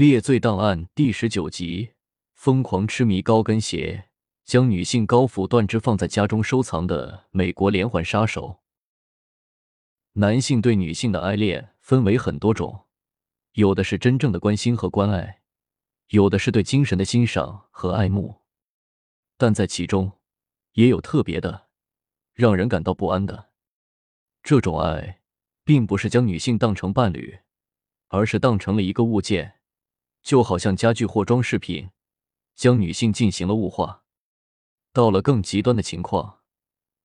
列罪档案第十九集：疯狂痴迷高跟鞋，将女性高富断肢放在家中收藏的美国连环杀手。男性对女性的爱恋分为很多种，有的是真正的关心和关爱，有的是对精神的欣赏和爱慕，但在其中也有特别的，让人感到不安的。这种爱，并不是将女性当成伴侣，而是当成了一个物件。就好像家具或装饰品，将女性进行了物化。到了更极端的情况，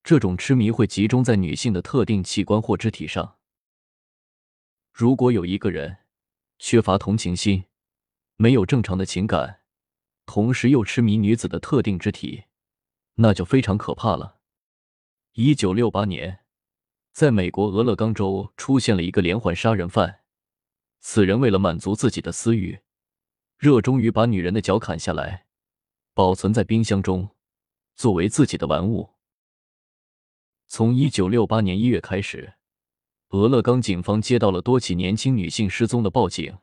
这种痴迷会集中在女性的特定器官或肢体上。如果有一个人缺乏同情心，没有正常的情感，同时又痴迷女子的特定肢体，那就非常可怕了。一九六八年，在美国俄勒冈州出现了一个连环杀人犯，此人为了满足自己的私欲。热衷于把女人的脚砍下来，保存在冰箱中，作为自己的玩物。从一九六八年一月开始，俄勒冈警方接到了多起年轻女性失踪的报警，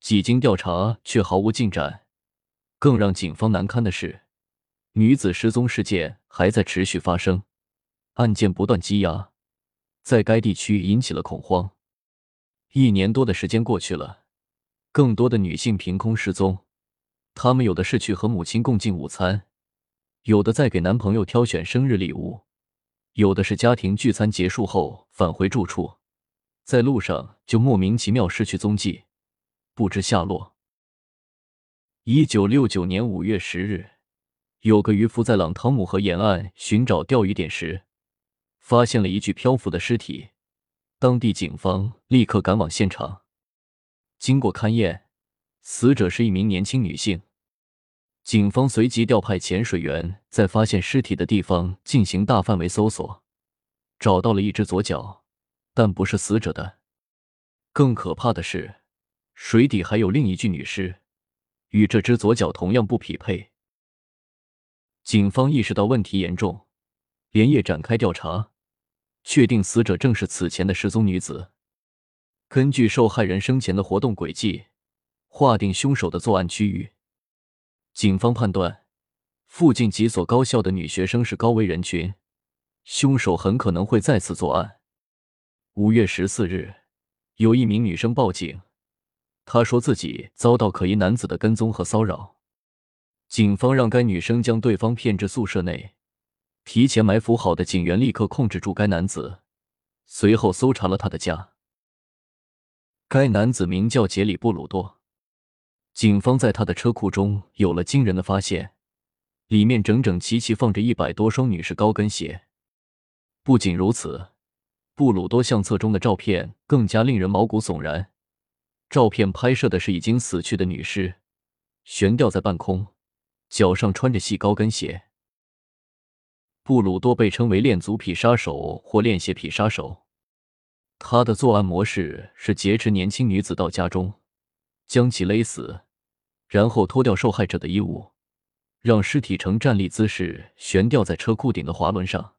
几经调查却毫无进展。更让警方难堪的是，女子失踪事件还在持续发生，案件不断积压，在该地区引起了恐慌。一年多的时间过去了。更多的女性凭空失踪，她们有的是去和母亲共进午餐，有的在给男朋友挑选生日礼物，有的是家庭聚餐结束后返回住处，在路上就莫名其妙失去踪迹，不知下落。一九六九年五月十日，有个渔夫在朗汤姆河沿岸寻找钓鱼点时，发现了一具漂浮的尸体，当地警方立刻赶往现场。经过勘验，死者是一名年轻女性。警方随即调派潜水员在发现尸体的地方进行大范围搜索，找到了一只左脚，但不是死者的。更可怕的是，水底还有另一具女尸，与这只左脚同样不匹配。警方意识到问题严重，连夜展开调查，确定死者正是此前的失踪女子。根据受害人生前的活动轨迹，划定凶手的作案区域。警方判断，附近几所高校的女学生是高危人群，凶手很可能会再次作案。五月十四日，有一名女生报警，她说自己遭到可疑男子的跟踪和骚扰。警方让该女生将对方骗至宿舍内，提前埋伏好的警员立刻控制住该男子，随后搜查了他的家。该男子名叫杰里·布鲁多，警方在他的车库中有了惊人的发现，里面整整齐齐放着一百多双女士高跟鞋。不仅如此，布鲁多相册中的照片更加令人毛骨悚然。照片拍摄的是已经死去的女尸，悬吊在半空，脚上穿着细高跟鞋。布鲁多被称为恋足癖杀手或恋鞋癖杀手。他的作案模式是劫持年轻女子到家中，将其勒死，然后脱掉受害者的衣物，让尸体呈站立姿势悬吊在车库顶的滑轮上。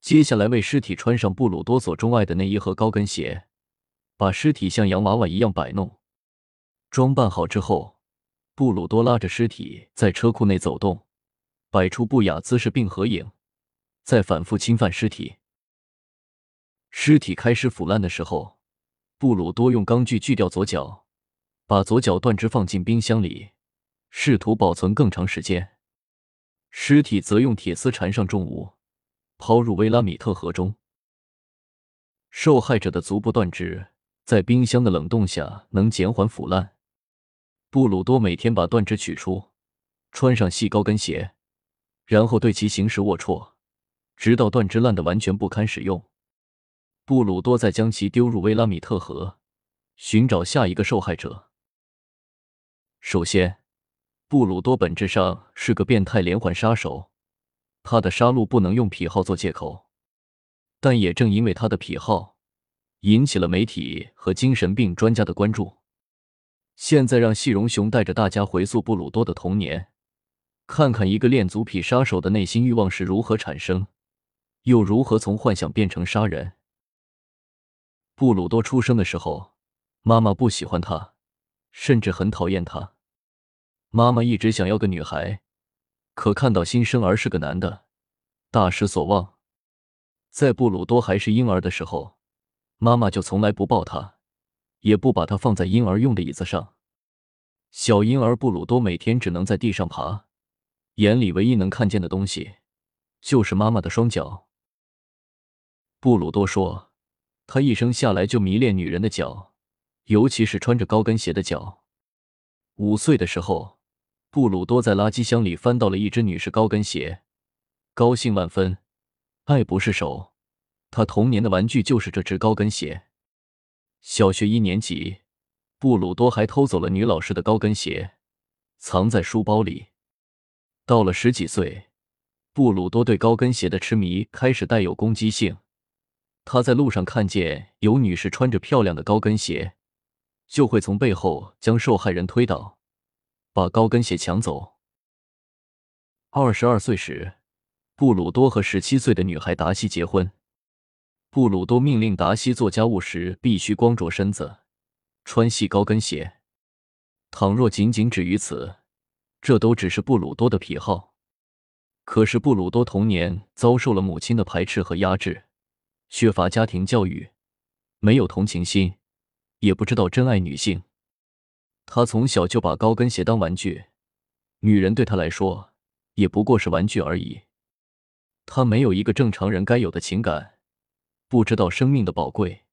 接下来为尸体穿上布鲁多所钟爱的内衣和高跟鞋，把尸体像洋娃娃一样摆弄。装扮好之后，布鲁多拉着尸体在车库内走动，摆出不雅姿势并合影，再反复侵犯尸体。尸体开始腐烂的时候，布鲁多用钢锯锯掉左脚，把左脚断肢放进冰箱里，试图保存更长时间。尸体则用铁丝缠上重物，抛入威拉米特河中。受害者的足部断肢在冰箱的冷冻下能减缓腐烂。布鲁多每天把断肢取出，穿上细高跟鞋，然后对其行使龌龊，直到断肢烂得完全不堪使用。布鲁多再将其丢入威拉米特河，寻找下一个受害者。首先，布鲁多本质上是个变态连环杀手，他的杀戮不能用癖好做借口。但也正因为他的癖好，引起了媒体和精神病专家的关注。现在，让细荣雄带着大家回溯布鲁多的童年，看看一个恋足癖杀手的内心欲望是如何产生，又如何从幻想变成杀人。布鲁多出生的时候，妈妈不喜欢他，甚至很讨厌他。妈妈一直想要个女孩，可看到新生儿是个男的，大失所望。在布鲁多还是婴儿的时候，妈妈就从来不抱他，也不把他放在婴儿用的椅子上。小婴儿布鲁多每天只能在地上爬，眼里唯一能看见的东西就是妈妈的双脚。布鲁多说，他一生下来就迷恋女人的脚，尤其是穿着高跟鞋的脚。五岁的时候，布鲁多在垃圾箱里翻到了一只女士高跟鞋，高兴万分，爱不释手。他童年的玩具就是这只高跟鞋。小学一年级。布鲁多还偷走了女老师的高跟鞋，藏在书包里。到了十几岁，布鲁多对高跟鞋的痴迷开始带有攻击性。他在路上看见有女士穿着漂亮的高跟鞋，就会从背后将受害人推倒，把高跟鞋抢走。二十二岁时，布鲁多和十七岁的女孩达西结婚。布鲁多命令达西做家务时必须光着身子。穿细高跟鞋，倘若仅仅止于此，这都只是布鲁多的癖好。可是布鲁多童年遭受了母亲的排斥和压制，缺乏家庭教育，没有同情心，也不知道珍爱女性。他从小就把高跟鞋当玩具，女人对他来说也不过是玩具而已。他没有一个正常人该有的情感，不知道生命的宝贵。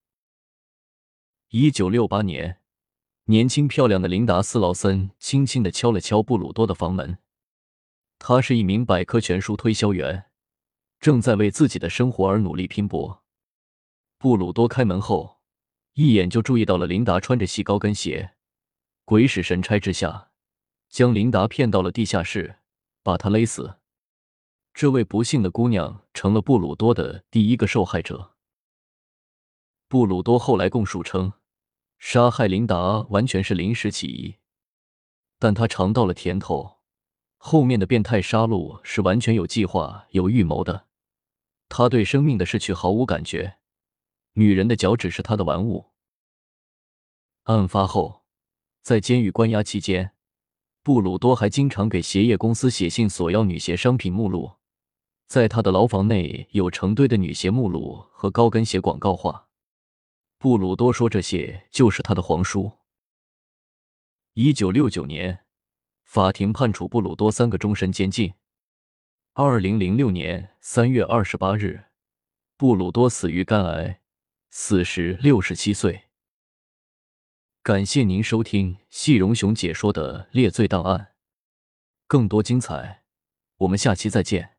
一九六八年，年轻漂亮的琳达·斯劳森轻轻的敲了敲布鲁多的房门。他是一名百科全书推销员，正在为自己的生活而努力拼搏。布鲁多开门后，一眼就注意到了琳达穿着细高跟鞋，鬼使神差之下，将琳达骗到了地下室，把她勒死。这位不幸的姑娘成了布鲁多的第一个受害者。布鲁多后来供述称，杀害琳达完全是临时起意，但他尝到了甜头，后面的变态杀戮是完全有计划、有预谋的。他对生命的逝去毫无感觉，女人的脚趾是他的玩物。案发后，在监狱关押期间，布鲁多还经常给鞋业公司写信索要女鞋商品目录，在他的牢房内有成堆的女鞋目录和高跟鞋广告画。布鲁多说：“这些就是他的皇叔。”一九六九年，法庭判处布鲁多三个终身监禁。二零零六年三月二十八日，布鲁多死于肝癌，死时六十七岁。感谢您收听细荣雄解说的《猎罪档案》，更多精彩，我们下期再见。